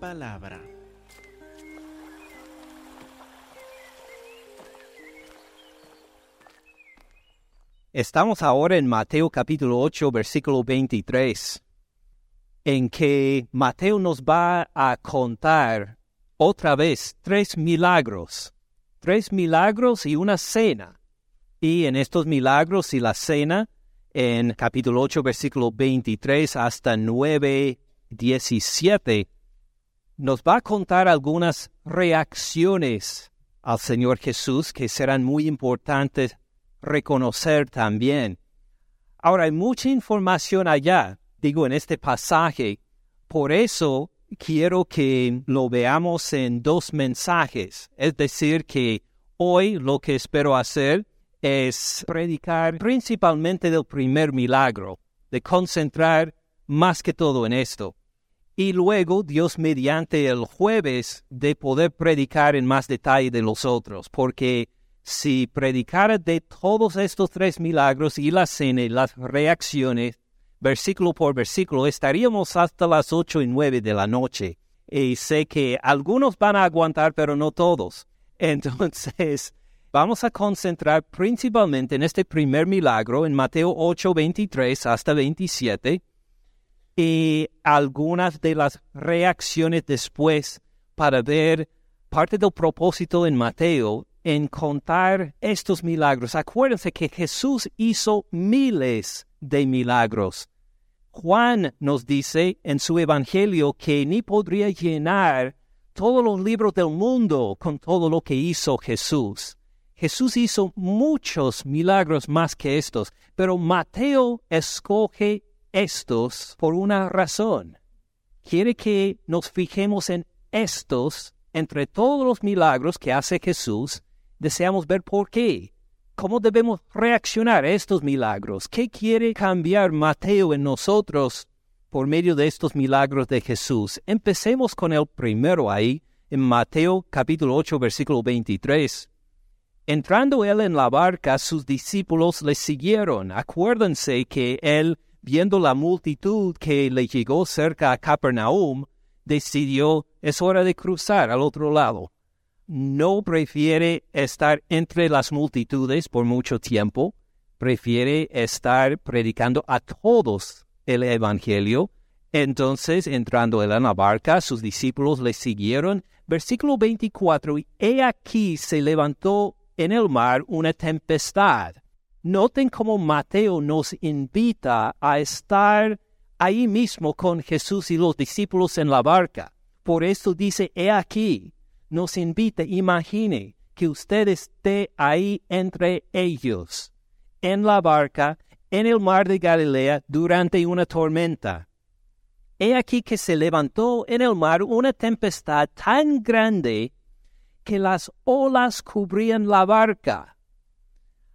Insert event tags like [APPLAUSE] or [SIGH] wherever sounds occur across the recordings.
palabra. Estamos ahora en Mateo capítulo 8, versículo 23, en que Mateo nos va a contar otra vez tres milagros, tres milagros y una cena. Y en estos milagros y la cena, en capítulo 8, versículo 23 hasta 9, 17, nos va a contar algunas reacciones al Señor Jesús que serán muy importantes reconocer también. Ahora, hay mucha información allá, digo, en este pasaje. Por eso quiero que lo veamos en dos mensajes. Es decir, que hoy lo que espero hacer es predicar principalmente del primer milagro, de concentrar más que todo en esto. Y luego, Dios mediante el jueves, de poder predicar en más detalle de los otros, porque si predicara de todos estos tres milagros y la cena y las reacciones, versículo por versículo, estaríamos hasta las ocho y nueve de la noche. Y sé que algunos van a aguantar, pero no todos. [LAUGHS] Entonces, vamos a concentrar principalmente en este primer milagro, en Mateo 8, 23 hasta 27, y algunas de las reacciones después para ver parte del propósito en Mateo en contar estos milagros. Acuérdense que Jesús hizo miles de milagros. Juan nos dice en su Evangelio que ni podría llenar todos los libros del mundo con todo lo que hizo Jesús. Jesús hizo muchos milagros más que estos, pero Mateo escoge estos por una razón. Quiere que nos fijemos en estos entre todos los milagros que hace Jesús deseamos ver por qué. ¿Cómo debemos reaccionar a estos milagros? ¿Qué quiere cambiar Mateo en nosotros por medio de estos milagros de Jesús? Empecemos con el primero ahí, en Mateo capítulo 8, versículo 23. Entrando él en la barca, sus discípulos le siguieron. Acuérdense que él, viendo la multitud que le llegó cerca a Capernaum, decidió, es hora de cruzar al otro lado no prefiere estar entre las multitudes por mucho tiempo, prefiere estar predicando a todos el Evangelio. Entonces, entrando en la barca, sus discípulos le siguieron. Versículo 24, y he aquí se levantó en el mar una tempestad. Noten cómo Mateo nos invita a estar ahí mismo con Jesús y los discípulos en la barca. Por eso dice, he aquí, nos invita, imagine que usted esté ahí entre ellos, en la barca, en el mar de Galilea, durante una tormenta. He aquí que se levantó en el mar una tempestad tan grande que las olas cubrían la barca.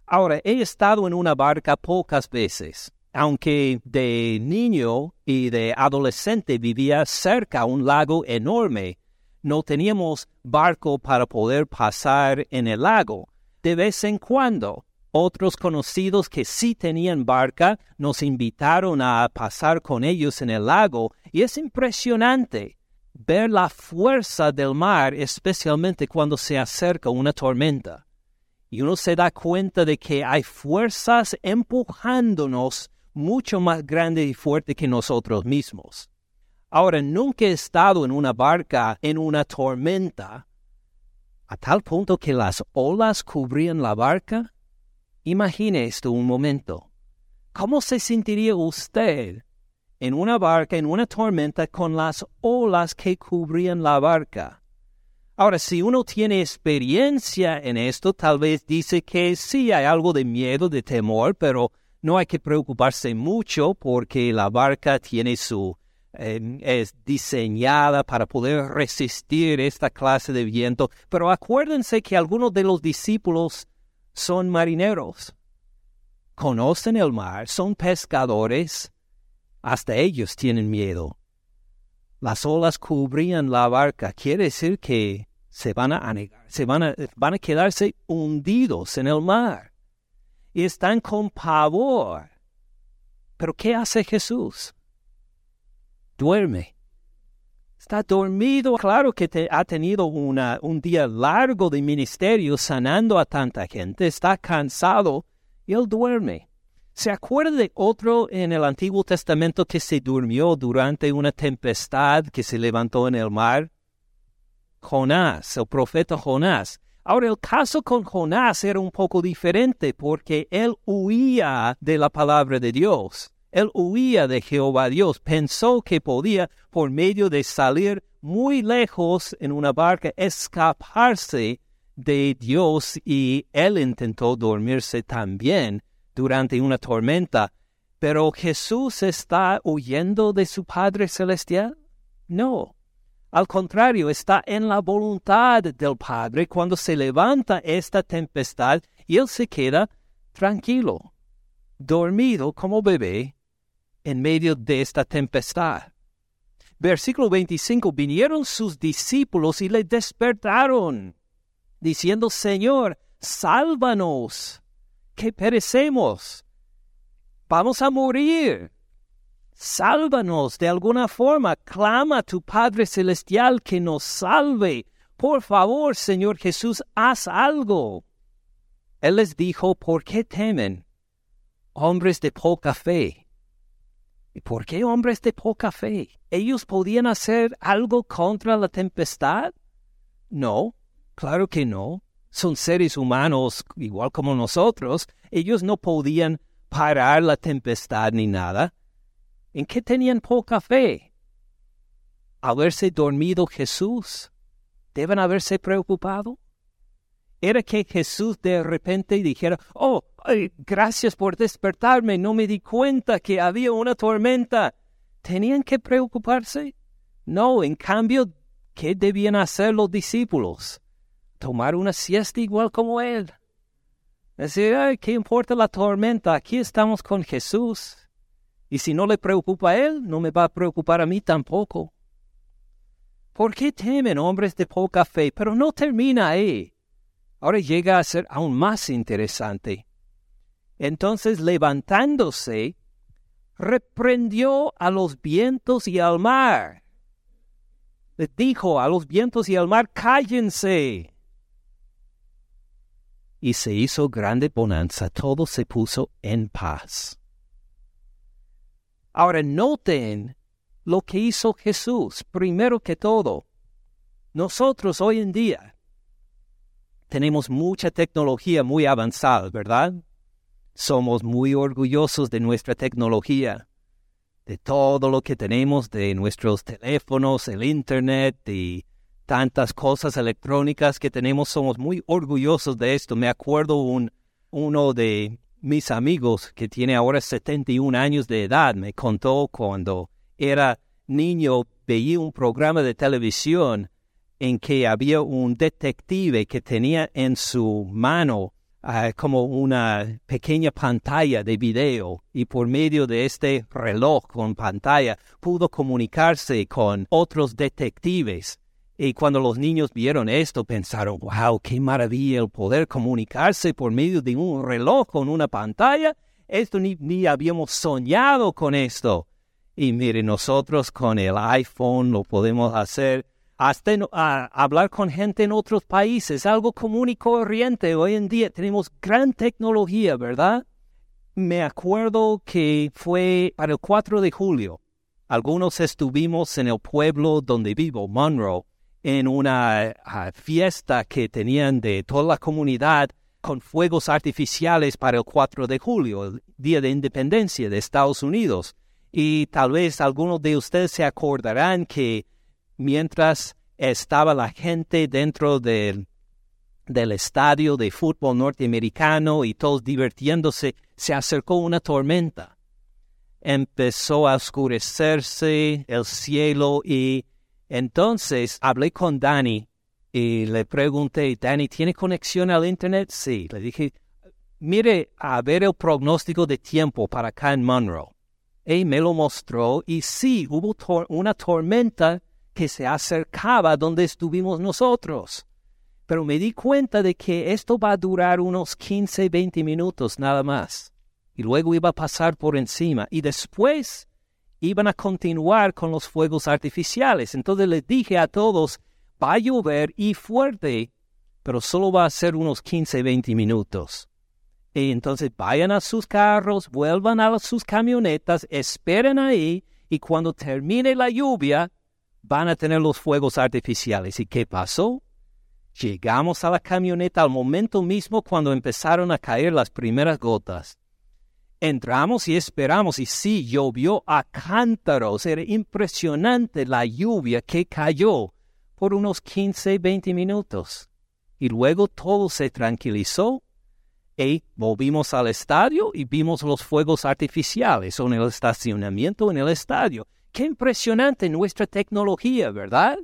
Ahora, he estado en una barca pocas veces, aunque de niño y de adolescente vivía cerca a un lago enorme no teníamos barco para poder pasar en el lago. De vez en cuando, otros conocidos que sí tenían barca nos invitaron a pasar con ellos en el lago y es impresionante ver la fuerza del mar, especialmente cuando se acerca una tormenta. Y uno se da cuenta de que hay fuerzas empujándonos mucho más grandes y fuertes que nosotros mismos. Ahora, nunca he estado en una barca en una tormenta a tal punto que las olas cubrían la barca. Imagine esto un momento. ¿Cómo se sentiría usted en una barca en una tormenta con las olas que cubrían la barca? Ahora, si uno tiene experiencia en esto, tal vez dice que sí hay algo de miedo, de temor, pero no hay que preocuparse mucho porque la barca tiene su es diseñada para poder resistir esta clase de viento. Pero acuérdense que algunos de los discípulos son marineros, conocen el mar, son pescadores, hasta ellos tienen miedo. Las olas cubrían la barca, quiere decir que se van a anegar, se van a, van a quedarse hundidos en el mar. Y están con pavor. Pero ¿qué hace Jesús? duerme. Está dormido. Claro que ha tenido una, un día largo de ministerio sanando a tanta gente. Está cansado y él duerme. ¿Se acuerda de otro en el Antiguo Testamento que se durmió durante una tempestad que se levantó en el mar? Jonás, el profeta Jonás. Ahora, el caso con Jonás era un poco diferente porque él huía de la palabra de Dios. Él huía de Jehová Dios. Pensó que podía, por medio de salir muy lejos en una barca, escaparse de Dios y él intentó dormirse también durante una tormenta. Pero Jesús está huyendo de su Padre Celestial? No. Al contrario, está en la voluntad del Padre cuando se levanta esta tempestad y él se queda tranquilo, dormido como bebé en medio de esta tempestad. Versículo 25, vinieron sus discípulos y le despertaron, diciendo, Señor, sálvanos, que perecemos, vamos a morir. Sálvanos de alguna forma. Clama a tu Padre Celestial que nos salve. Por favor, Señor Jesús, haz algo. Él les dijo, ¿por qué temen? Hombres de poca fe. ¿Y por qué hombres de poca fe? ¿Ellos podían hacer algo contra la tempestad? No, claro que no. Son seres humanos igual como nosotros. Ellos no podían parar la tempestad ni nada. ¿En qué tenían poca fe? ¿Haberse dormido Jesús? ¿Deben haberse preocupado? ¿Era que Jesús de repente dijera, oh, gracias por despertarme, no me di cuenta que había una tormenta? ¿Tenían que preocuparse? No, en cambio, ¿qué debían hacer los discípulos? Tomar una siesta igual como él. Decir, ay, ¿qué importa la tormenta? Aquí estamos con Jesús. Y si no le preocupa a él, no me va a preocupar a mí tampoco. ¿Por qué temen hombres de poca fe? Pero no termina ahí. Ahora llega a ser aún más interesante. Entonces levantándose, reprendió a los vientos y al mar. Les dijo a los vientos y al mar, cállense. Y se hizo grande bonanza, todo se puso en paz. Ahora noten lo que hizo Jesús, primero que todo. Nosotros hoy en día tenemos mucha tecnología muy avanzada, ¿verdad? Somos muy orgullosos de nuestra tecnología, de todo lo que tenemos, de nuestros teléfonos, el Internet y tantas cosas electrónicas que tenemos. Somos muy orgullosos de esto. Me acuerdo un, uno de mis amigos, que tiene ahora 71 años de edad, me contó cuando era niño veía un programa de televisión en que había un detective que tenía en su mano ah, como una pequeña pantalla de video y por medio de este reloj con pantalla pudo comunicarse con otros detectives y cuando los niños vieron esto, pensaron, wow, qué maravilla el poder comunicarse por medio de un reloj con una pantalla. Esto ni, ni habíamos soñado con esto. Y mire, nosotros con el iPhone lo podemos hacer. Hasta hablar con gente en otros países, algo común y corriente. Hoy en día tenemos gran tecnología, ¿verdad? Me acuerdo que fue para el 4 de julio. Algunos estuvimos en el pueblo donde vivo, Monroe, en una ah, fiesta que tenían de toda la comunidad con fuegos artificiales para el 4 de julio, el Día de Independencia de Estados Unidos. Y tal vez algunos de ustedes se acordarán que mientras estaba la gente dentro del, del estadio de fútbol norteamericano y todos divirtiéndose, se acercó una tormenta. Empezó a oscurecerse el cielo y entonces hablé con Dani y le pregunté, Dani, ¿tiene conexión al Internet? Sí. Le dije, mire a ver el pronóstico de tiempo para acá en Monroe. Y me lo mostró y sí, hubo una tormenta que se acercaba donde estuvimos nosotros. Pero me di cuenta de que esto va a durar unos 15, 20 minutos nada más. Y luego iba a pasar por encima. Y después iban a continuar con los fuegos artificiales. Entonces les dije a todos, va a llover y fuerte, pero solo va a ser unos 15, 20 minutos. Y entonces vayan a sus carros, vuelvan a sus camionetas, esperen ahí y cuando termine la lluvia van a tener los fuegos artificiales. ¿Y qué pasó? Llegamos a la camioneta al momento mismo cuando empezaron a caer las primeras gotas. Entramos y esperamos y sí, llovió a cántaros. Era impresionante la lluvia que cayó por unos 15, 20 minutos. Y luego todo se tranquilizó y volvimos al estadio y vimos los fuegos artificiales en el estacionamiento en el estadio. Qué impresionante nuestra tecnología, ¿verdad?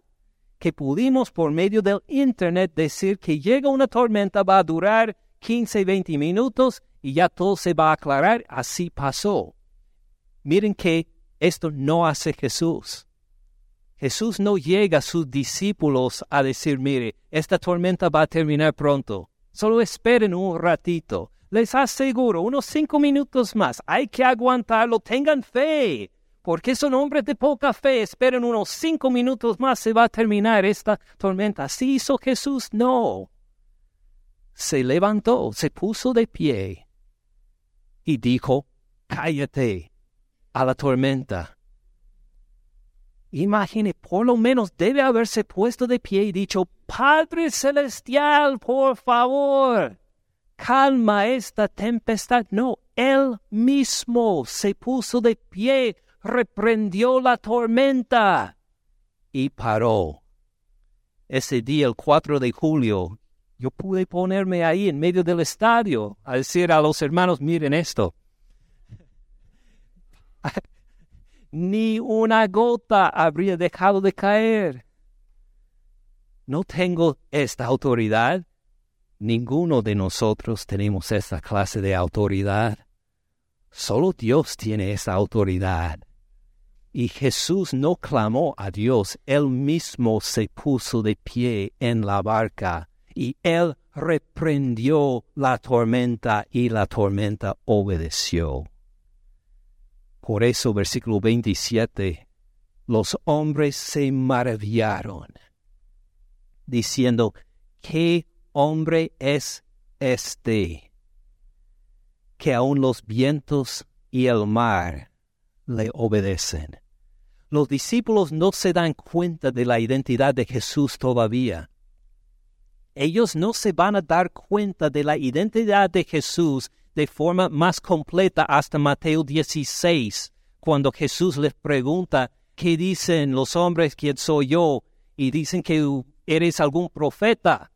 Que pudimos por medio del Internet decir que llega una tormenta, va a durar 15, 20 minutos y ya todo se va a aclarar. Así pasó. Miren que esto no hace Jesús. Jesús no llega a sus discípulos a decir, mire, esta tormenta va a terminar pronto. Solo esperen un ratito. Les aseguro, unos cinco minutos más. Hay que aguantarlo. Tengan fe. Porque son hombres de poca fe. Esperen unos cinco minutos más. Se va a terminar esta tormenta. ¿Sí hizo Jesús? No. Se levantó, se puso de pie y dijo, cállate a la tormenta. Imagine, por lo menos debe haberse puesto de pie y dicho, Padre Celestial, por favor, calma esta tempestad. No, él mismo se puso de pie, reprendió la tormenta y paró. Ese día, el 4 de julio, yo pude ponerme ahí en medio del estadio a decir a los hermanos, miren esto [LAUGHS] ni una gota habría dejado de caer. No tengo esta autoridad. Ninguno de nosotros tenemos esta clase de autoridad. Solo Dios tiene esa autoridad. Y Jesús no clamó a Dios, él mismo se puso de pie en la barca y él reprendió la tormenta y la tormenta obedeció. Por eso, versículo 27, los hombres se maravillaron, diciendo, ¿qué hombre es este? Que aun los vientos y el mar le obedecen. Los discípulos no se dan cuenta de la identidad de Jesús todavía. Ellos no se van a dar cuenta de la identidad de Jesús de forma más completa hasta Mateo 16, cuando Jesús les pregunta, ¿qué dicen los hombres quién soy yo? Y dicen que eres algún profeta.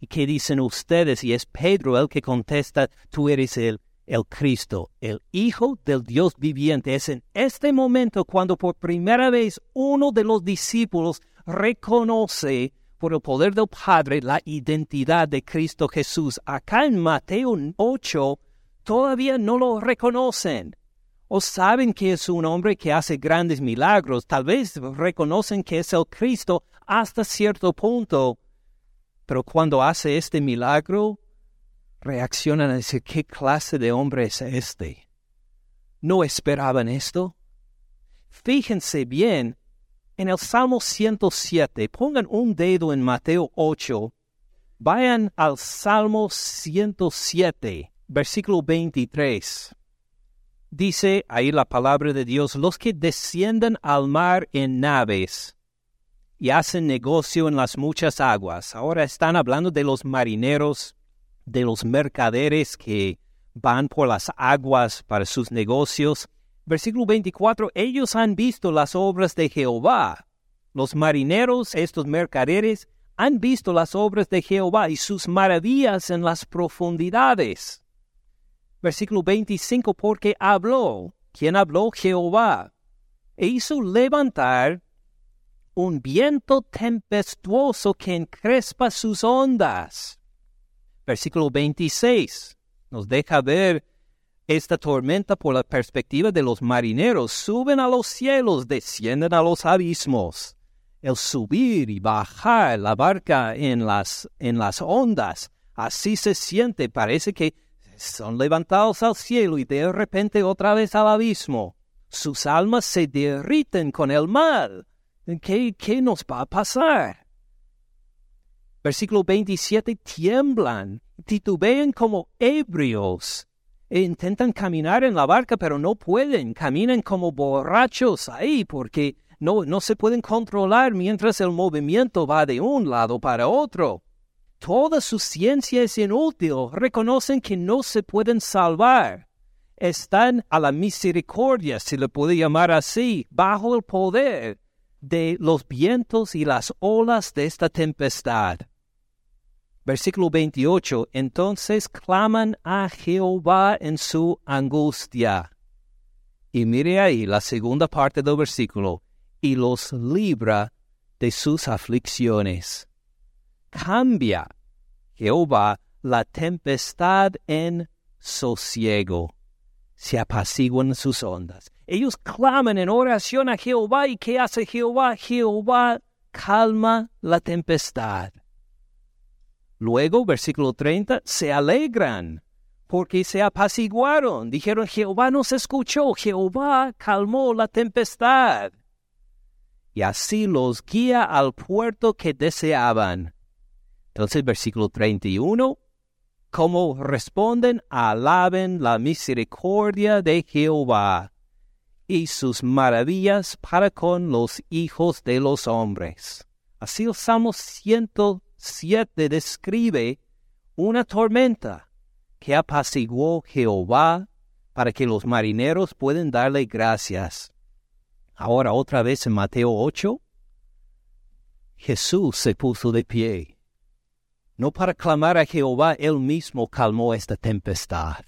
¿Y qué dicen ustedes? Y es Pedro el que contesta, tú eres el, el Cristo, el Hijo del Dios viviente. Es en este momento cuando por primera vez uno de los discípulos reconoce por el poder del Padre la identidad de Cristo Jesús. Acá en Mateo 8 todavía no lo reconocen. O saben que es un hombre que hace grandes milagros. Tal vez reconocen que es el Cristo hasta cierto punto. Pero cuando hace este milagro, reaccionan a decir, ¿qué clase de hombre es este? ¿No esperaban esto? Fíjense bien en el Salmo 107, pongan un dedo en Mateo 8, vayan al Salmo 107, versículo 23. Dice ahí la palabra de Dios, los que descienden al mar en naves y hacen negocio en las muchas aguas. Ahora están hablando de los marineros, de los mercaderes que van por las aguas para sus negocios. Versículo 24, ellos han visto las obras de Jehová. Los marineros, estos mercaderes, han visto las obras de Jehová y sus maravillas en las profundidades. Versículo 25, porque habló. ¿Quién habló? Jehová. E hizo levantar un viento tempestuoso que encrespa sus ondas. Versículo 26 nos deja ver esta tormenta por la perspectiva de los marineros suben a los cielos, descienden a los abismos. El subir y bajar la barca en las, en las ondas, así se siente, parece que son levantados al cielo y de repente otra vez al abismo. sus almas se derriten con el mal. ¿Qué, qué nos va a pasar? Versículo 27, tiemblan, titubean como ebrios. E intentan caminar en la barca, pero no pueden. Caminan como borrachos ahí porque no, no se pueden controlar mientras el movimiento va de un lado para otro. Toda su ciencia es inútil. Reconocen que no se pueden salvar. Están a la misericordia, si le puede llamar así, bajo el poder de los vientos y las olas de esta tempestad. Versículo 28. Entonces claman a Jehová en su angustia. Y mire ahí la segunda parte del versículo. Y los libra de sus aflicciones. Cambia Jehová la tempestad en sosiego. Se apaciguan sus ondas. Ellos claman en oración a Jehová y ¿qué hace Jehová? Jehová calma la tempestad. Luego, versículo 30, se alegran porque se apaciguaron. Dijeron, Jehová nos escuchó, Jehová calmó la tempestad. Y así los guía al puerto que deseaban. Entonces, versículo 31, como responden, alaben la misericordia de Jehová y sus maravillas para con los hijos de los hombres. Así el Salmo 107 describe una tormenta que apaciguó Jehová para que los marineros puedan darle gracias. Ahora otra vez en Mateo 8, Jesús se puso de pie. No para clamar a Jehová, él mismo calmó esta tempestad.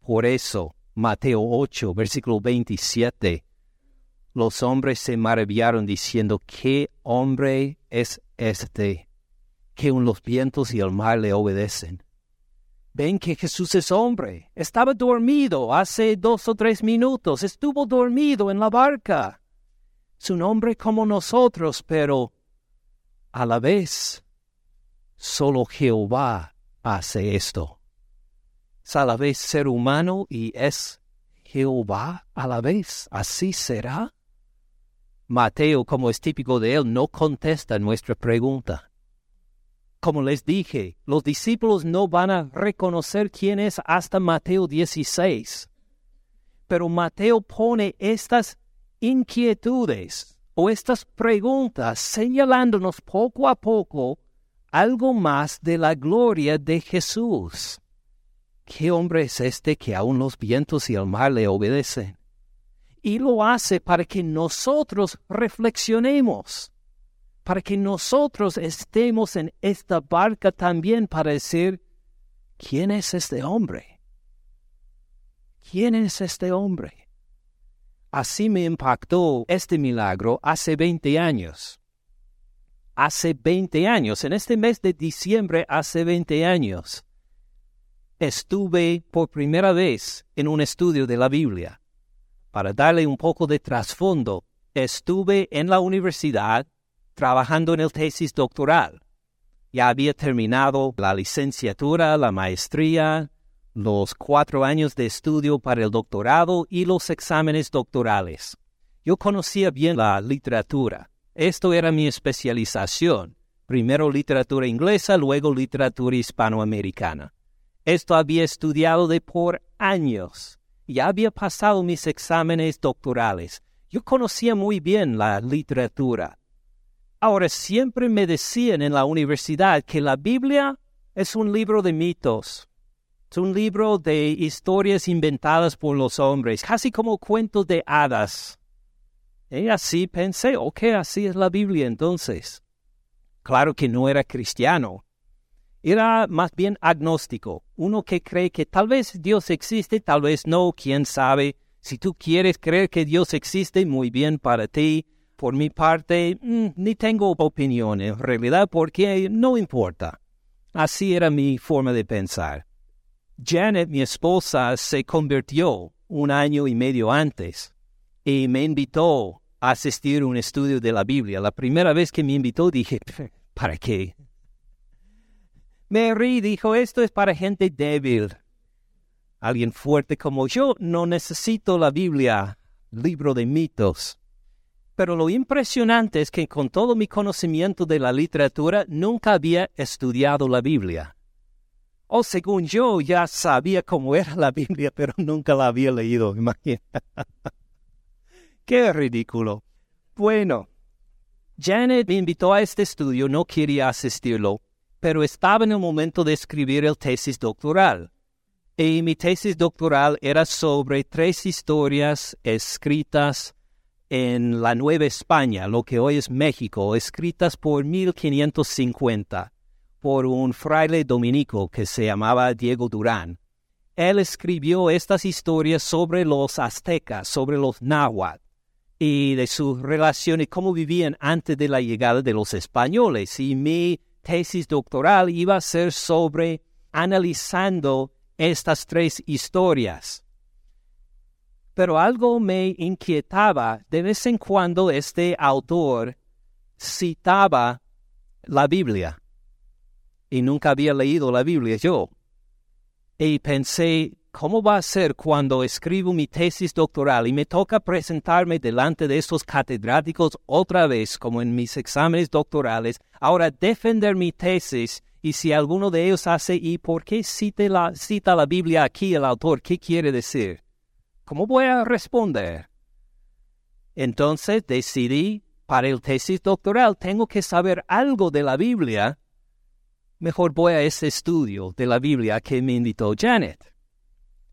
Por eso, Mateo 8, versículo 27. Los hombres se maravillaron diciendo, ¿qué hombre es este que los vientos y el mar le obedecen? Ven que Jesús es hombre. Estaba dormido hace dos o tres minutos. Estuvo dormido en la barca. Es un hombre como nosotros, pero a la vez solo Jehová hace esto es a la vez ser humano y es Jehová a la vez. ¿Así será? Mateo, como es típico de él, no contesta nuestra pregunta. Como les dije, los discípulos no van a reconocer quién es hasta Mateo 16. Pero Mateo pone estas inquietudes o estas preguntas señalándonos poco a poco algo más de la gloria de Jesús. ¿Qué hombre es este que aun los vientos y el mar le obedecen? Y lo hace para que nosotros reflexionemos, para que nosotros estemos en esta barca también para decir, ¿quién es este hombre? ¿Quién es este hombre? Así me impactó este milagro hace 20 años. Hace 20 años, en este mes de diciembre, hace 20 años estuve por primera vez en un estudio de la Biblia. Para darle un poco de trasfondo, estuve en la universidad trabajando en el tesis doctoral. Ya había terminado la licenciatura, la maestría, los cuatro años de estudio para el doctorado y los exámenes doctorales. Yo conocía bien la literatura. Esto era mi especialización. Primero literatura inglesa, luego literatura hispanoamericana. Esto había estudiado de por años. Ya había pasado mis exámenes doctorales. Yo conocía muy bien la literatura. Ahora siempre me decían en la universidad que la Biblia es un libro de mitos. Es un libro de historias inventadas por los hombres, casi como cuentos de hadas. Y así pensé, ok, así es la Biblia entonces. Claro que no era cristiano, era más bien agnóstico, uno que cree que tal vez Dios existe, tal vez no, quién sabe. Si tú quieres creer que Dios existe, muy bien para ti. Por mi parte, mm, ni tengo opinión en realidad porque no importa. Así era mi forma de pensar. Janet, mi esposa, se convirtió un año y medio antes y me invitó a asistir a un estudio de la Biblia. La primera vez que me invitó dije, [LAUGHS] ¿para qué? Mary dijo, esto es para gente débil. Alguien fuerte como yo no necesito la Biblia libro de mitos. Pero lo impresionante es que con todo mi conocimiento de la literatura nunca había estudiado la Biblia. O según yo ya sabía cómo era la Biblia, pero [LAUGHS] nunca la había leído, imagina. [LAUGHS] Qué ridículo. Bueno, Janet me invitó a este estudio, no quería asistirlo, pero estaba en el momento de escribir el tesis doctoral. Y mi tesis doctoral era sobre tres historias escritas en la Nueva España, lo que hoy es México, escritas por 1550 por un fraile dominico que se llamaba Diego Durán. Él escribió estas historias sobre los aztecas, sobre los náhuatl, y de sus relaciones, cómo vivían antes de la llegada de los españoles. Y mi tesis doctoral iba a ser sobre analizando estas tres historias pero algo me inquietaba. De vez en cuando este autor citaba la Biblia y nunca había leído la Biblia yo. Y pensé, ¿cómo va a ser cuando escribo mi tesis doctoral y me toca presentarme delante de estos catedráticos otra vez, como en mis exámenes doctorales, ahora defender mi tesis y si alguno de ellos hace, ¿y por qué cita la, cita la Biblia aquí el autor? ¿Qué quiere decir? ¿Cómo voy a responder? Entonces decidí, para el tesis doctoral tengo que saber algo de la Biblia. Mejor voy a ese estudio de la Biblia que me invitó Janet.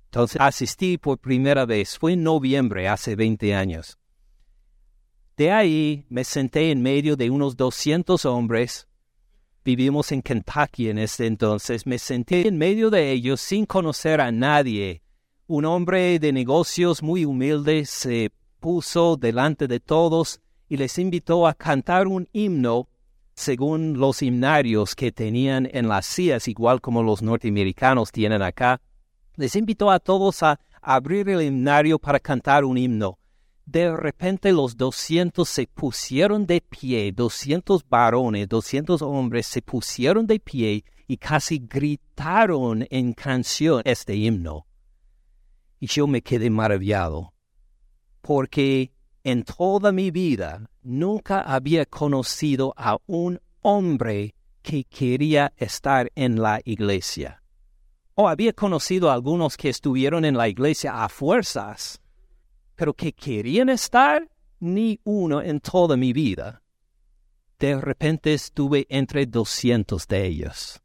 Entonces asistí por primera vez, fue en noviembre, hace 20 años. De ahí me senté en medio de unos 200 hombres. Vivimos en Kentucky en ese entonces. Me senté en medio de ellos sin conocer a nadie un hombre de negocios muy humilde se puso delante de todos y les invitó a cantar un himno según los himnarios que tenían en las sillas, igual como los norteamericanos tienen acá. Les invitó a todos a abrir el himnario para cantar un himno. De repente los doscientos se pusieron de pie, doscientos varones, doscientos hombres se pusieron de pie y casi gritaron en canción este himno. Y yo me quedé maravillado, porque en toda mi vida nunca había conocido a un hombre que quería estar en la iglesia. O había conocido a algunos que estuvieron en la iglesia a fuerzas, pero que querían estar, ni uno en toda mi vida. De repente estuve entre doscientos de ellos.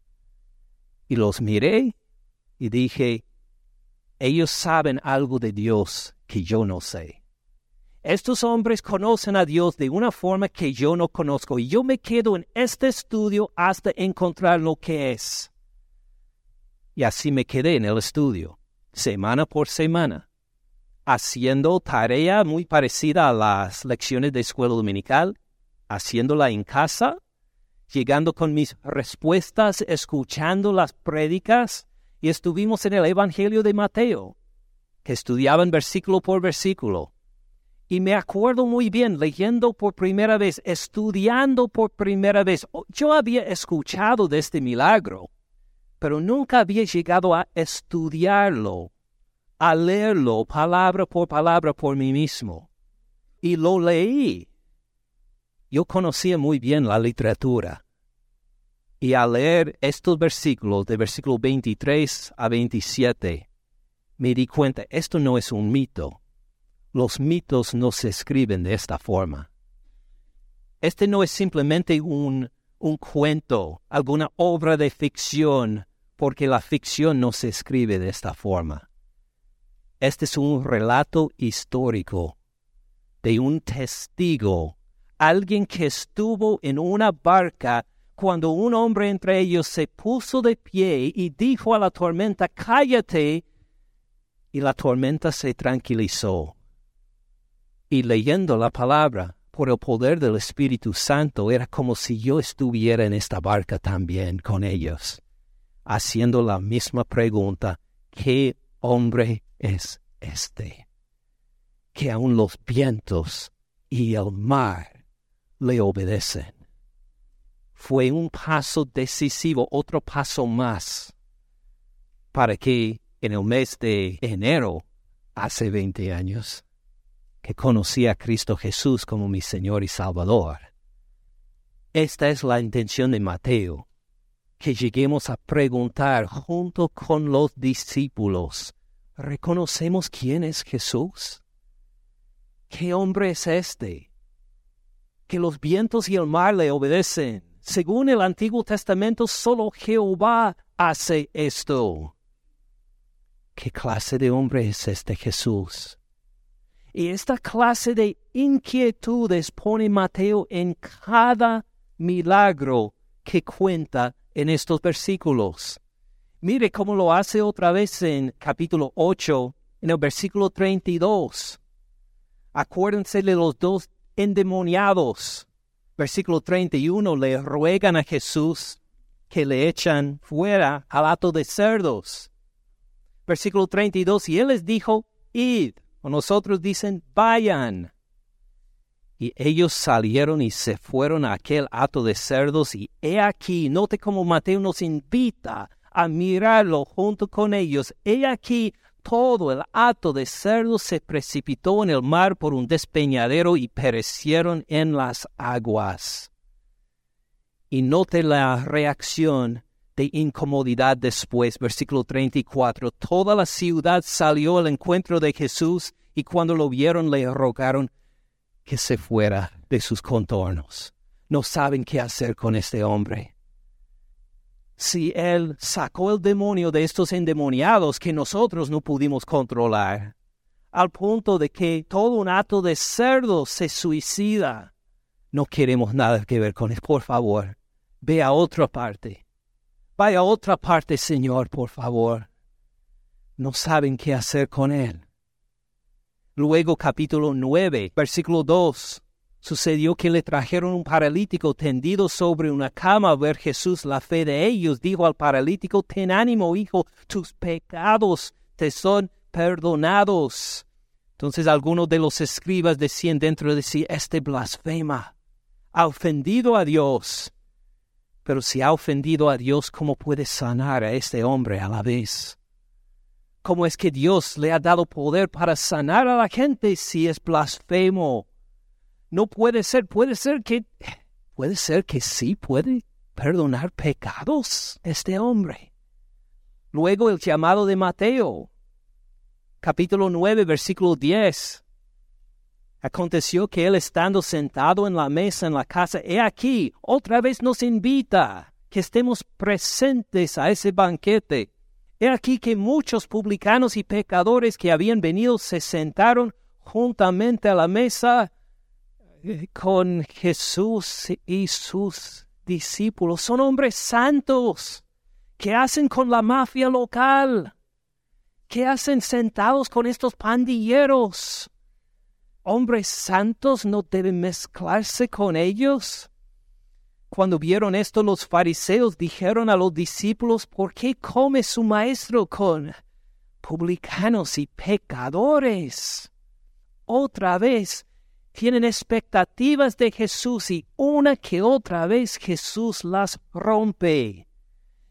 Y los miré y dije, ellos saben algo de Dios que yo no sé. Estos hombres conocen a Dios de una forma que yo no conozco y yo me quedo en este estudio hasta encontrar lo que es. Y así me quedé en el estudio, semana por semana, haciendo tarea muy parecida a las lecciones de escuela dominical, haciéndola en casa, llegando con mis respuestas, escuchando las prédicas, y estuvimos en el Evangelio de Mateo, que estudiaban versículo por versículo. Y me acuerdo muy bien leyendo por primera vez, estudiando por primera vez. Yo había escuchado de este milagro, pero nunca había llegado a estudiarlo, a leerlo palabra por palabra por mí mismo. Y lo leí. Yo conocía muy bien la literatura y al leer estos versículos, de versículo 23 a 27, me di cuenta, esto no es un mito. Los mitos no se escriben de esta forma. Este no es simplemente un, un cuento, alguna obra de ficción, porque la ficción no se escribe de esta forma. Este es un relato histórico de un testigo, alguien que estuvo en una barca cuando un hombre entre ellos se puso de pie y dijo a la tormenta, cállate, y la tormenta se tranquilizó. Y leyendo la palabra, por el poder del Espíritu Santo, era como si yo estuviera en esta barca también con ellos, haciendo la misma pregunta, ¿qué hombre es este? Que aun los vientos y el mar le obedecen fue un paso decisivo, otro paso más, para que en el mes de enero, hace 20 años, que conocía a Cristo Jesús como mi Señor y Salvador. Esta es la intención de Mateo, que lleguemos a preguntar junto con los discípulos, ¿reconocemos quién es Jesús? ¿Qué hombre es este? Que los vientos y el mar le obedecen. Según el Antiguo Testamento, solo Jehová hace esto. ¿Qué clase de hombre es este Jesús? Y esta clase de inquietudes pone Mateo en cada milagro que cuenta en estos versículos. Mire cómo lo hace otra vez en capítulo 8, en el versículo 32. Acuérdense de los dos endemoniados. Versículo 31, le ruegan a Jesús que le echan fuera al hato de cerdos. Versículo 32, y él les dijo, id, o nosotros dicen, vayan. Y ellos salieron y se fueron a aquel hato de cerdos, y he aquí, note cómo Mateo nos invita a mirarlo junto con ellos. He aquí, todo el hato de cerdos se precipitó en el mar por un despeñadero y perecieron en las aguas. Y note la reacción de incomodidad después, versículo 34. Toda la ciudad salió al encuentro de Jesús y cuando lo vieron le rogaron que se fuera de sus contornos. No saben qué hacer con este hombre. Si él sacó el demonio de estos endemoniados que nosotros no pudimos controlar, al punto de que todo un acto de cerdo se suicida, no queremos nada que ver con él. Por favor, ve a otra parte. Vaya a otra parte, Señor, por favor. No saben qué hacer con él. Luego capítulo 9, versículo 2. Sucedió que le trajeron un paralítico tendido sobre una cama a ver Jesús la fe de ellos. Dijo al paralítico, ten ánimo, hijo, tus pecados te son perdonados. Entonces algunos de los escribas decían dentro de sí, este blasfema, ha ofendido a Dios. Pero si ha ofendido a Dios, ¿cómo puede sanar a este hombre a la vez? ¿Cómo es que Dios le ha dado poder para sanar a la gente si es blasfemo? No puede ser, puede ser que, puede ser que sí puede perdonar pecados este hombre. Luego el llamado de Mateo, capítulo 9, versículo 10. Aconteció que él estando sentado en la mesa en la casa, he aquí, otra vez nos invita que estemos presentes a ese banquete. He aquí que muchos publicanos y pecadores que habían venido se sentaron juntamente a la mesa con Jesús y sus discípulos. Son hombres santos que hacen con la mafia local, que hacen sentados con estos pandilleros. Hombres santos no deben mezclarse con ellos. Cuando vieron esto los fariseos dijeron a los discípulos, ¿por qué come su maestro con publicanos y pecadores? Otra vez tienen expectativas de Jesús y una que otra vez Jesús las rompe.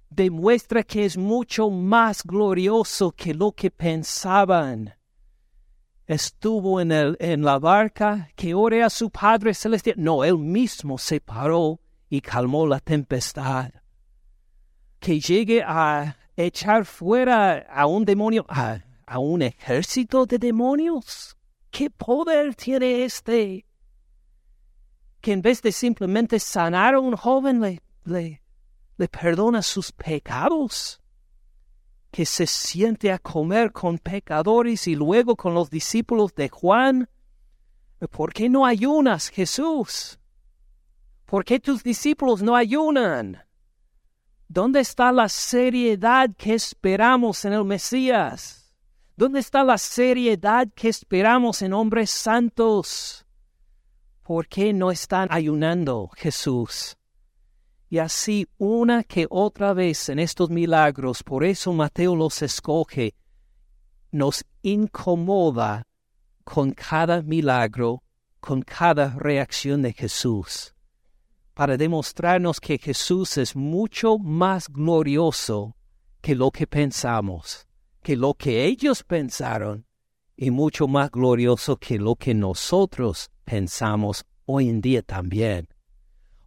Demuestra que es mucho más glorioso que lo que pensaban. Estuvo en, el, en la barca que ore a su Padre Celestial. No, él mismo se paró y calmó la tempestad. Que llegue a echar fuera a un demonio, a, un ejército de demonios. ¿Qué poder tiene este? Que en vez de simplemente sanar a un joven, le, le, perdona sus pecados. Que se siente a comer con pecadores y luego con los discípulos de Juan. ¿Por qué no ayunas, Jesús? ¿Por qué tus discípulos no ayunan? ¿Dónde está la seriedad que esperamos en el Mesías? ¿Dónde está la seriedad que esperamos en hombres santos? ¿Por qué no están ayunando, Jesús? Y así una que otra vez en estos milagros, por eso Mateo los escoge, nos incomoda con cada milagro, con cada reacción de Jesús para demostrarnos que Jesús es mucho más glorioso que lo que pensamos, que lo que ellos pensaron y mucho más glorioso que lo que nosotros pensamos hoy en día también.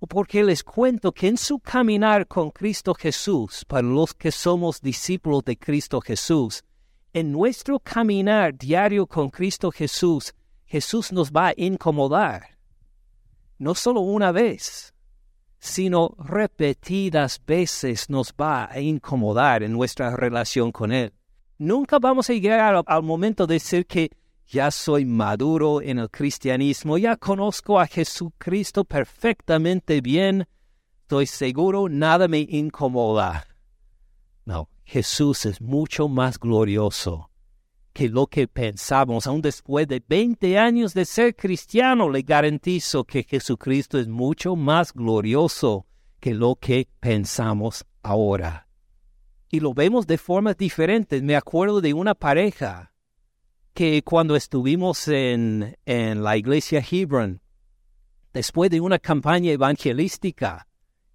Porque les cuento que en su caminar con Cristo Jesús, para los que somos discípulos de Cristo Jesús, en nuestro caminar diario con Cristo Jesús, Jesús nos va a incomodar. No solo una vez, sino repetidas veces nos va a incomodar en nuestra relación con Él. Nunca vamos a llegar al, momento de decir que ya soy maduro en el cristianismo, ya conozco a Jesucristo perfectamente bien, estoy seguro, nada me incomoda. No, Jesús es mucho más glorioso que lo que pensamos. Aún después de 20 años de ser cristiano, le garantizo que Jesucristo es mucho más glorioso que lo que pensamos ahora y lo vemos de formas diferentes. Me acuerdo de una pareja que cuando estuvimos en, en la iglesia Hebron, después de una campaña evangelística,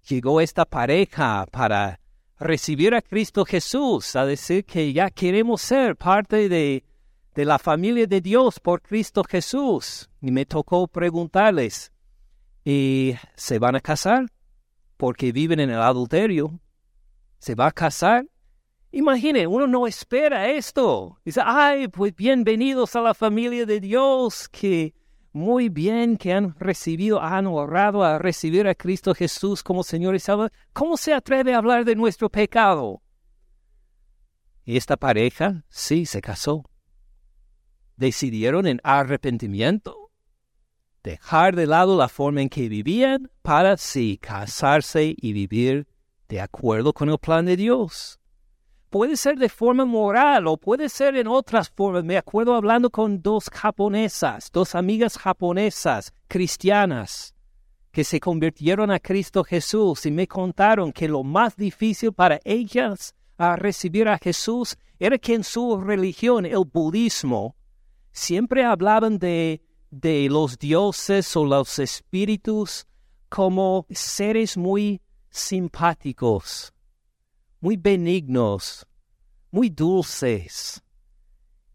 llegó esta pareja para recibir a Cristo Jesús, a decir que ya queremos ser parte de, de la familia de Dios por Cristo Jesús. Y me tocó preguntarles, ¿y se van a casar? Porque viven en el adulterio se va a casar. Imagine, uno no espera esto. Dice, ay, pues bienvenidos a la familia de Dios, que muy bien que han recibido, han honrado a recibir a Cristo Jesús como Señor y Salvador. ¿Cómo se atreve a hablar de nuestro pecado? Y esta pareja sí se casó. Decidieron en arrepentimiento dejar de lado la forma en que vivían para sí casarse y vivir de acuerdo con el plan de Dios. Puede ser de forma moral o puede ser en otras formas. Me acuerdo hablando con dos japonesas, dos amigas japonesas cristianas que se convirtieron a Cristo Jesús y me contaron que lo más difícil para ellas a recibir a Jesús era que en su religión, el budismo, siempre hablaban de, de los dioses o los espíritus como seres muy simpáticos, muy benignos, muy dulces,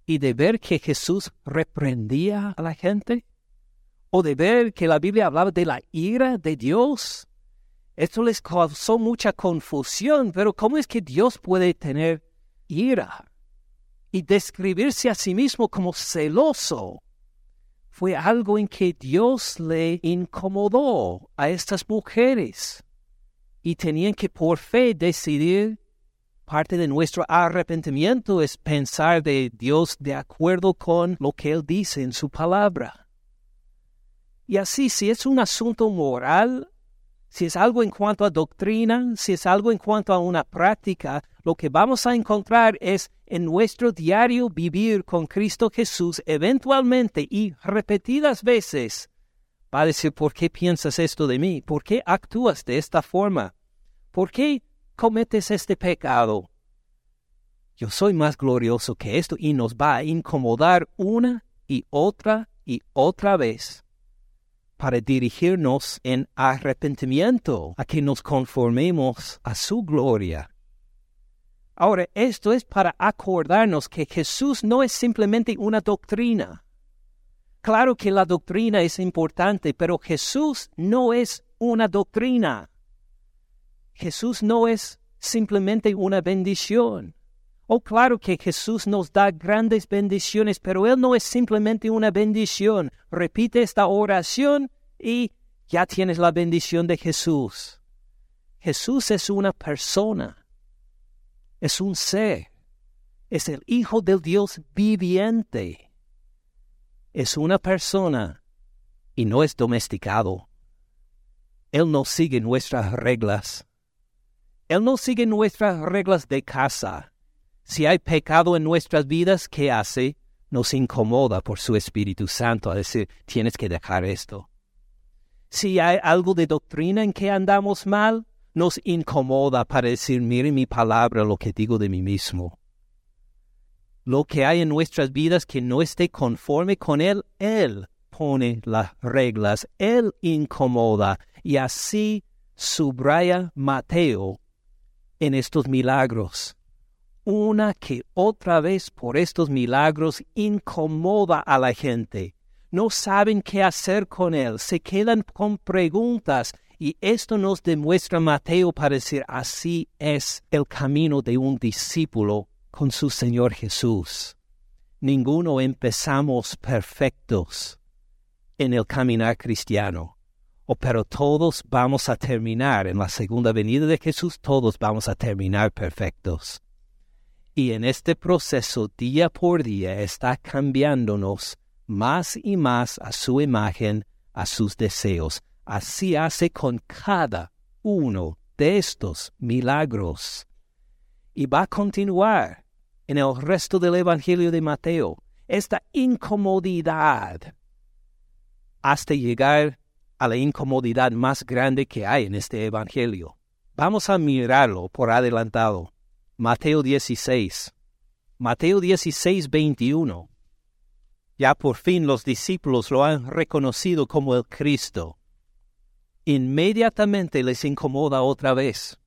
y de ver que Jesús reprendía a la gente, o de ver que la Biblia hablaba de la ira de Dios, esto les causó mucha confusión, pero ¿cómo es que Dios puede tener ira y describirse a sí mismo como celoso? Fue algo en que Dios le incomodó a estas mujeres y tenían que por fe decidir. Parte de nuestro arrepentimiento es pensar de Dios de acuerdo con lo que Él dice en su palabra. Y así, si es un asunto moral, si es algo en cuanto a doctrina, si es algo en cuanto a una práctica, lo que vamos a encontrar es en nuestro diario vivir con Cristo Jesús eventualmente y repetidas veces va a decir, ¿por qué piensas esto de mí? ¿Por qué actúas de esta forma? ¿Por qué cometes este pecado? Yo soy más glorioso que esto y nos va a incomodar una y otra y otra vez para dirigirnos en arrepentimiento, a que nos conformemos a su gloria. Ahora, esto es para acordarnos que Jesús no es simplemente una doctrina. Claro que la doctrina es importante, pero Jesús no es una doctrina. Jesús no es simplemente una bendición. Oh, claro que Jesús nos da grandes bendiciones, pero Él no es simplemente una bendición. Repite esta oración y ya tienes la bendición de Jesús. Jesús es una persona, es un ser, es el Hijo del Dios viviente es una persona y no es domesticado. Él no sigue nuestras reglas. Él no sigue nuestras reglas de casa. Si hay pecado en nuestras vidas, ¿qué hace? Nos incomoda por su Espíritu Santo a decir, tienes que dejar esto. Si hay algo de doctrina en que andamos mal, nos incomoda para decir, mire mi palabra, lo que digo de mí mismo lo que hay en nuestras vidas que no esté conforme con Él, Él pone las reglas, Él incomoda y así subraya Mateo en estos milagros. una que otra vez por estos milagros incomoda a la gente. No saben qué hacer con él, se quedan con preguntas y esto nos demuestra Mateo para decir así es el camino de un discípulo con su Señor Jesús. Ninguno empezamos perfectos en el caminar cristiano. O pero todos vamos a terminar en la segunda venida de Jesús, todos vamos a terminar perfectos. Y en este proceso, día por día, está cambiándonos más y más a su imagen, a sus deseos. Así hace con cada uno de estos milagros. Y va a continuar en el resto del Evangelio de Mateo esta incomodidad hasta llegar a la incomodidad más grande que hay en este Evangelio. Vamos a mirarlo por adelantado. Mateo 16. Mateo 16, 21. Ya por fin los discípulos lo han reconocido como el Cristo. Inmediatamente les incomoda otra vez.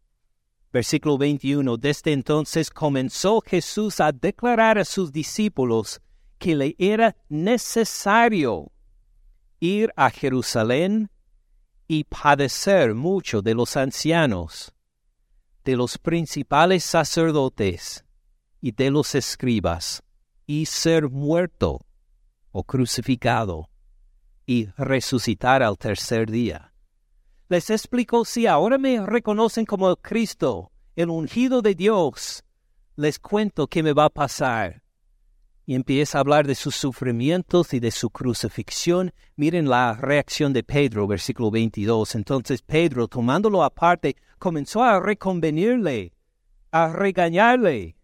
Versículo 21. Desde entonces comenzó Jesús a declarar a sus discípulos que le era necesario ir a Jerusalén y padecer mucho de los ancianos, de los principales sacerdotes y de los escribas, y ser muerto o crucificado y resucitar al tercer día. Les explico si ahora me reconocen como el Cristo, el ungido de Dios, les cuento qué me va a pasar y empieza a hablar de sus sufrimientos y de su crucifixión. Miren la reacción de Pedro, versículo 22. Entonces Pedro, tomándolo aparte, comenzó a reconvenirle, a regañarle,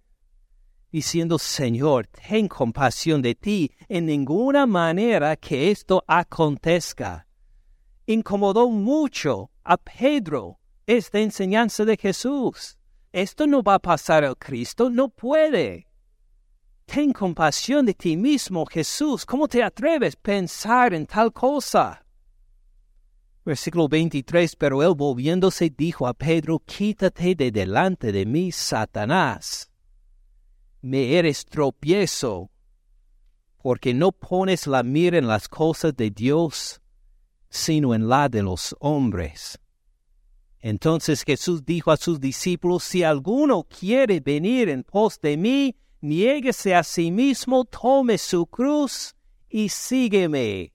diciendo, Señor, ten compasión de ti, en ninguna manera que esto acontezca. Incomodó mucho a Pedro esta enseñanza de Jesús. Esto no va a pasar al Cristo, no puede. Ten compasión de ti mismo, Jesús. ¿Cómo te atreves a pensar en tal cosa? Versículo 23. Pero él volviéndose dijo a Pedro, Quítate de delante de mí, Satanás. Me eres tropiezo, porque no pones la mira en las cosas de Dios, sino en la de los hombres. Entonces Jesús dijo a sus discípulos, Si alguno quiere venir en pos de mí, niéguese a sí mismo, tome su cruz y sígueme.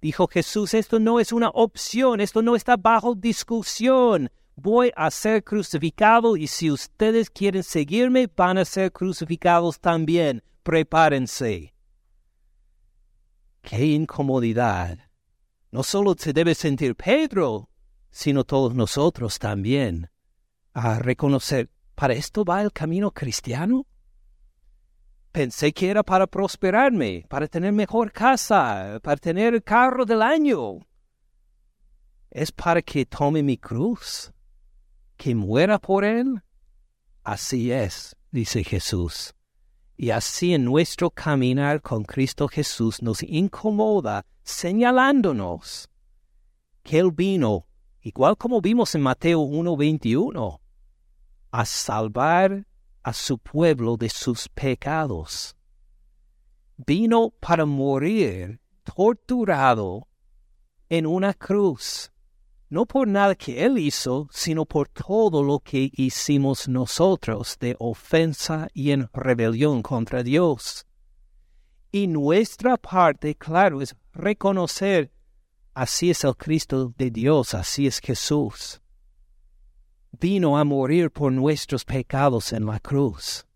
Dijo Jesús, esto no es una opción, esto no está bajo discusión. Voy a ser crucificado y si ustedes quieren seguirme, van a ser crucificados también. Prepárense. Qué incomodidad. No solo se debe sentir Pedro, sino todos nosotros también. A reconocer, ¿para esto va el camino cristiano? Pensé que era para prosperarme, para tener mejor casa, para tener el carro del año. ¿Es para que tome mi cruz? ¿Que muera por él? Así es, dice Jesús. Y así en nuestro caminar con Cristo Jesús nos incomoda señalándonos que Él vino, igual como vimos en Mateo 1.21, a salvar a su pueblo de sus pecados. Vino para morir torturado en una cruz, no por nada que Él hizo, sino por todo lo que hicimos nosotros de ofensa y en rebelión contra Dios. Y nuestra parte, claro, es reconocer, así es el Cristo de Dios, así es Jesús vino a morir por nuestros pecados en la cruz.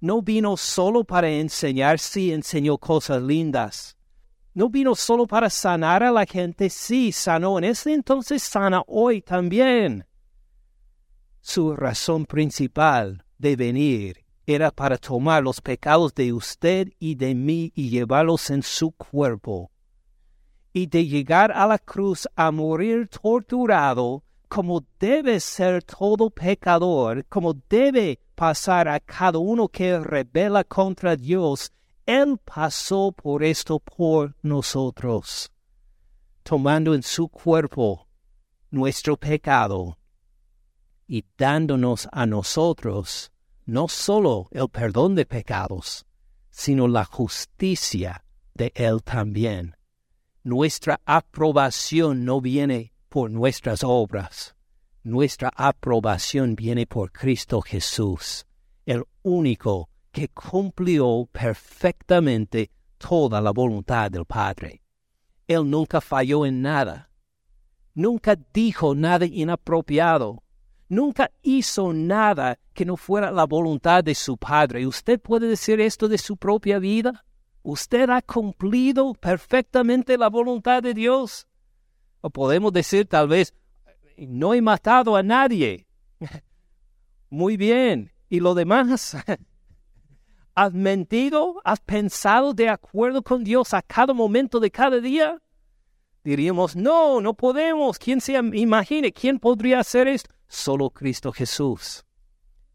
No vino solo para enseñar, sí enseñó cosas lindas. No vino solo para sanar a la gente, sí sanó en ese entonces, sana hoy también. Su razón principal de venir era para tomar los pecados de usted y de mí y llevarlos en su cuerpo, y de llegar a la cruz a morir torturado como debe ser todo pecador, como debe pasar a cada uno que rebela contra Dios, Él pasó por esto por nosotros, tomando en su cuerpo nuestro pecado y dándonos a nosotros no solo el perdón de pecados, sino la justicia de Él también. Nuestra aprobación no viene por nuestras obras, nuestra aprobación viene por Cristo Jesús, el único que cumplió perfectamente toda la voluntad del Padre. Él nunca falló en nada, nunca dijo nada inapropiado, nunca hizo nada que no fuera la voluntad de su Padre. ¿Usted puede decir esto de su propia vida? ¿Usted ha cumplido perfectamente la voluntad de Dios? O podemos decir tal vez, no he matado a nadie. [LAUGHS] Muy bien. ¿Y lo demás? [LAUGHS] ¿Has mentido? ¿Has pensado de acuerdo con Dios a cada momento de cada día? Diríamos, no, no podemos. ¿Quién se imagine? ¿Quién podría hacer esto? Solo Cristo Jesús.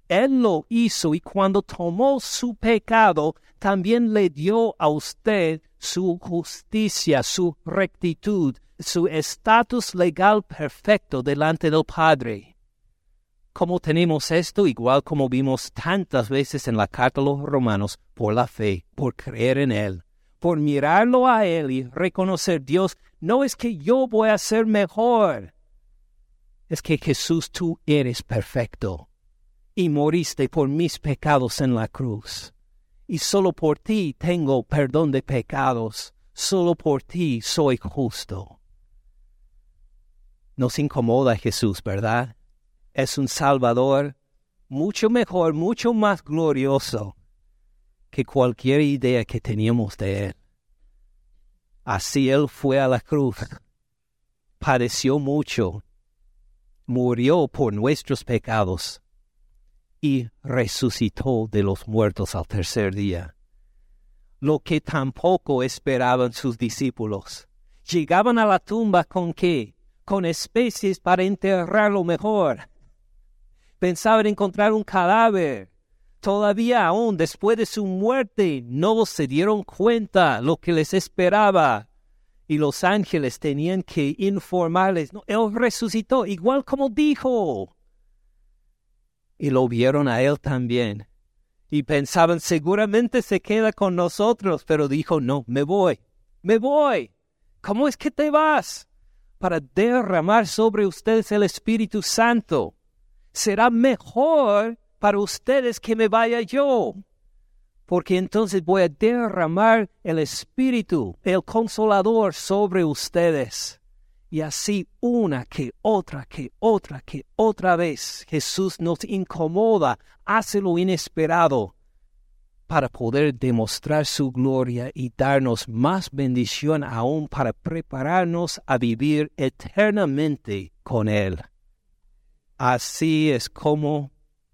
Él lo hizo y cuando tomó su pecado, también le dio a usted su justicia, su rectitud, su estatus legal perfecto delante del Padre. ¿Cómo tenemos esto? Igual como vimos tantas veces en la carta a los romanos, por la fe, por creer en Él, por mirarlo a Él y reconocer Dios, no es que yo voy a ser mejor, es que Jesús tú eres perfecto y moriste por mis pecados en la cruz. Y solo por ti tengo perdón de pecados, solo por ti soy justo. Nos incomoda Jesús, ¿verdad? Es un Salvador mucho mejor, mucho más glorioso que cualquier idea que teníamos de Él. Así Él fue a la cruz, padeció mucho, murió por nuestros pecados y resucitó de los muertos al tercer día. Lo que tampoco esperaban sus discípulos. Llegaban a la tumba con qué? Con especies para enterrarlo mejor. Pensaban encontrar un cadáver. Todavía aún después de su muerte no se dieron cuenta lo que les esperaba. Y los ángeles tenían que informarles, no, Él resucitó, igual como dijo y lo vieron a él también. Y pensaban, seguramente se queda con nosotros, pero dijo, no, me voy, me voy. ¿Cómo es que te vas? Para derramar sobre ustedes el Espíritu Santo. Será mejor para ustedes que me vaya yo, porque entonces voy a derramar el Espíritu, el Consolador sobre ustedes. Y así una que otra, que otra, que otra vez Jesús nos incomoda, hace lo inesperado para poder demostrar su gloria y darnos más bendición aún para prepararnos a vivir eternamente con Él. Así es como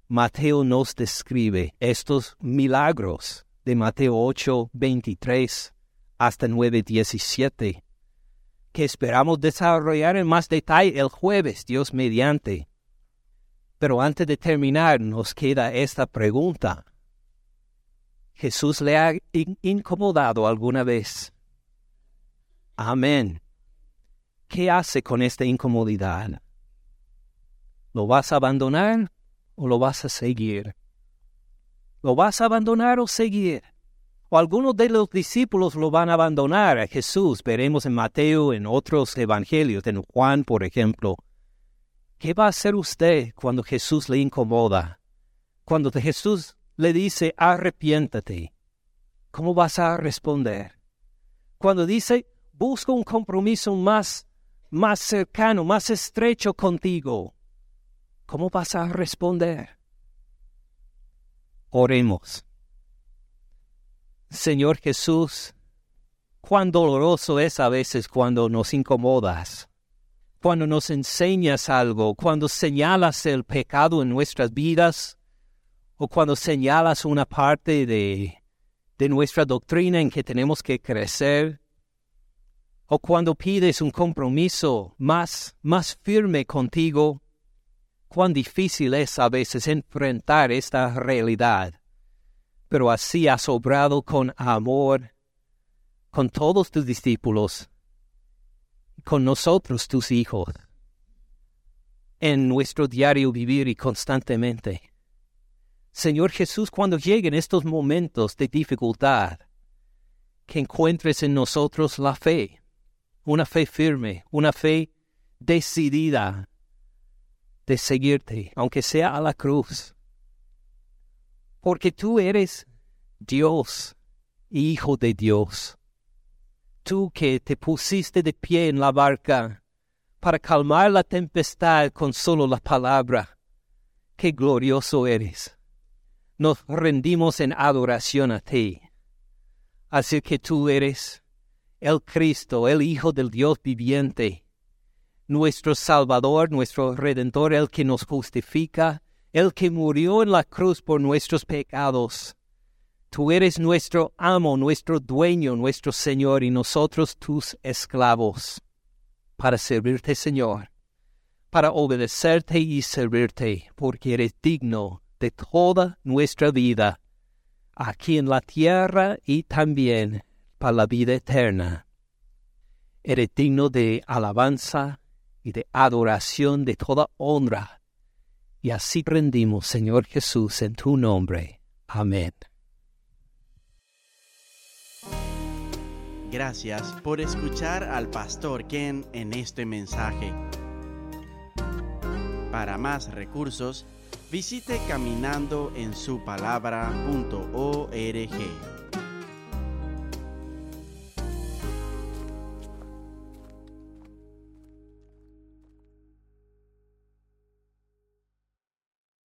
Mateo nos describe estos milagros de Mateo 8, 23 hasta 9, 17 que esperamos desarrollar en más detalle el jueves, Dios mediante. Pero antes de terminar, nos queda esta pregunta. ¿Jesús le ha incomodado alguna vez? Amén. ¿Qué hace con esta incomodidad? ¿Lo vas a abandonar o lo vas a seguir? ¿Lo vas a abandonar o seguir? o algunos de los discípulos lo van a abandonar a Jesús. Veremos en Mateo, en otros evangelios, en Juan, por ejemplo. ¿Qué va a hacer usted cuando Jesús le incomoda? Cuando Jesús le dice, arrepiéntate, ¿cómo vas a responder? Cuando dice, busca un compromiso más, más cercano, más estrecho contigo, ¿cómo vas a responder? Oremos. Señor Jesús, cuán doloroso es a veces cuando nos incomodas, cuando nos enseñas algo, cuando señalas el pecado en nuestras vidas, o cuando señalas una parte de, de nuestra doctrina en que tenemos que crecer, o cuando pides un compromiso más, más firme contigo, cuán difícil es a veces enfrentar esta realidad pero así has obrado con amor con todos tus discípulos, con nosotros tus hijos, en nuestro diario vivir y constantemente. Señor Jesús, cuando lleguen estos momentos de dificultad, que encuentres en nosotros la fe, una fe firme, una fe decidida de seguirte, aunque sea a la cruz. Porque tú eres Dios, Hijo de Dios. Tú que te pusiste de pie en la barca para calmar la tempestad con solo la palabra. Qué glorioso eres. Nos rendimos en adoración a ti. Así que tú eres el Cristo, el Hijo del Dios viviente, nuestro Salvador, nuestro Redentor, el que nos justifica, el que murió en la cruz por nuestros pecados. Tú eres nuestro amo, nuestro dueño, nuestro Señor, y nosotros tus esclavos, para servirte, Señor, para obedecerte y servirte, porque eres digno de toda nuestra vida, aquí en la tierra y también para la vida eterna. Eres digno de alabanza y de adoración de toda honra. Y así rendimos, Señor Jesús, en tu nombre. Amén. Gracias por escuchar al pastor Ken en este mensaje. Para más recursos, visite caminandoensupalabra.org.